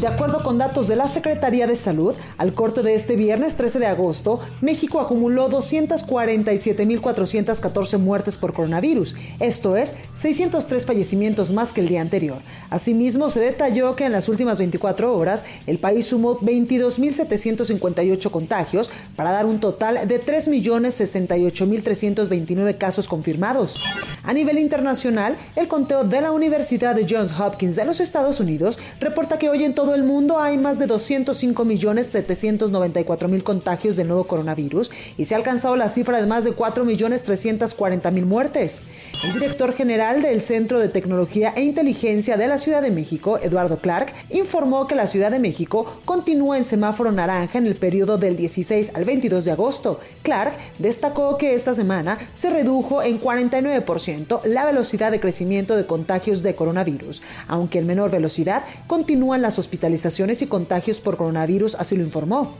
De acuerdo con datos de la Secretaría de Salud, al corte de este viernes 13 de agosto, México acumuló 247.414 muertes por coronavirus, esto es, 603 fallecimientos más que el día anterior. Asimismo, se detalló que en las últimas 24 horas el país sumó 22.758 contagios para dar un total de 3.068.329 casos confirmados. A nivel internacional, el conteo de la Universidad de Johns Hopkins de los Estados Unidos reporta que hoy en todo el mundo hay más de 205 millones mil contagios del nuevo coronavirus y se ha alcanzado la cifra de más de 4 millones mil muertes. El director general del Centro de Tecnología e Inteligencia de la Ciudad de México, Eduardo Clark, informó que la Ciudad de México continúa en semáforo naranja en el periodo del 16 al 22 de agosto. Clark destacó que esta semana se redujo en 49% la velocidad de crecimiento de contagios de coronavirus, aunque en menor velocidad continúan las hospitalizaciones hospitalizaciones y contagios por coronavirus, así lo informó.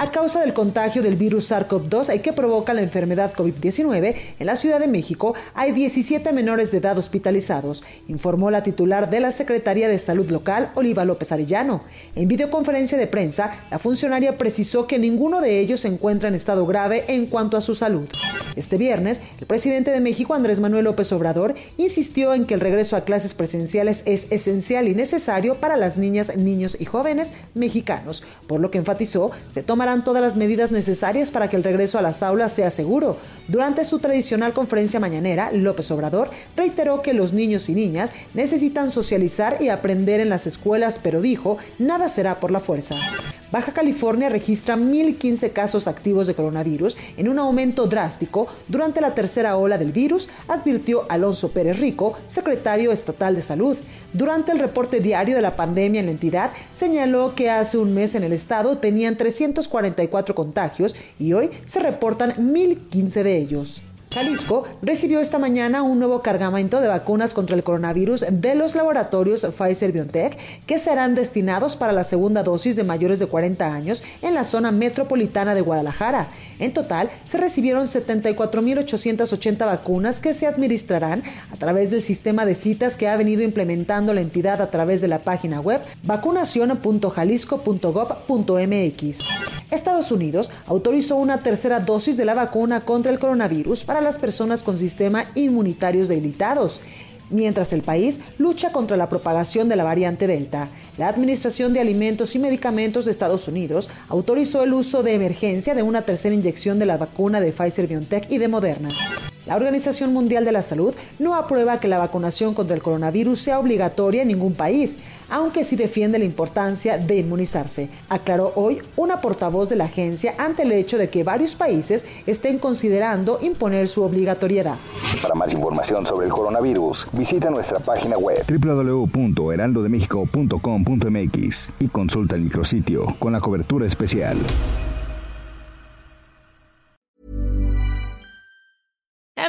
A causa del contagio del virus SARS-CoV-2 que provoca la enfermedad COVID-19, en la Ciudad de México hay 17 menores de edad hospitalizados, informó la titular de la Secretaría de Salud Local, Oliva López Arellano. En videoconferencia de prensa, la funcionaria precisó que ninguno de ellos se encuentra en estado grave en cuanto a su salud. Este viernes, el presidente de México, Andrés Manuel López Obrador, insistió en que el regreso a clases presenciales es esencial y necesario para las niñas, niños y jóvenes mexicanos, por lo que enfatizó se todas las medidas necesarias para que el regreso a las aulas sea seguro. Durante su tradicional conferencia mañanera, López Obrador reiteró que los niños y niñas necesitan socializar y aprender en las escuelas, pero dijo, nada será por la fuerza. Baja California registra 1.015 casos activos de coronavirus en un aumento drástico durante la tercera ola del virus, advirtió Alonso Pérez Rico, secretario estatal de salud. Durante el reporte diario de la pandemia en la entidad, señaló que hace un mes en el estado tenían 344 contagios y hoy se reportan 1.015 de ellos. Jalisco recibió esta mañana un nuevo cargamento de vacunas contra el coronavirus de los laboratorios Pfizer BioNTech que serán destinados para la segunda dosis de mayores de 40 años en la zona metropolitana de Guadalajara. En total, se recibieron 74.880 vacunas que se administrarán a través del sistema de citas que ha venido implementando la entidad a través de la página web vacunacion.jalisco.gov.mx. Estados Unidos autorizó una tercera dosis de la vacuna contra el coronavirus para las personas con sistemas inmunitarios debilitados mientras el país lucha contra la propagación de la variante Delta. La Administración de Alimentos y Medicamentos de Estados Unidos autorizó el uso de emergencia de una tercera inyección de la vacuna de Pfizer BioNTech y de Moderna. La Organización Mundial de la Salud no aprueba que la vacunación contra el coronavirus sea obligatoria en ningún país, aunque sí defiende la importancia de inmunizarse, aclaró hoy una portavoz de la agencia ante el hecho de que varios países estén considerando imponer su obligatoriedad. Para más información sobre el coronavirus, visita nuestra página web www.heraldodemexico.com.mx y consulta el micrositio con la cobertura especial.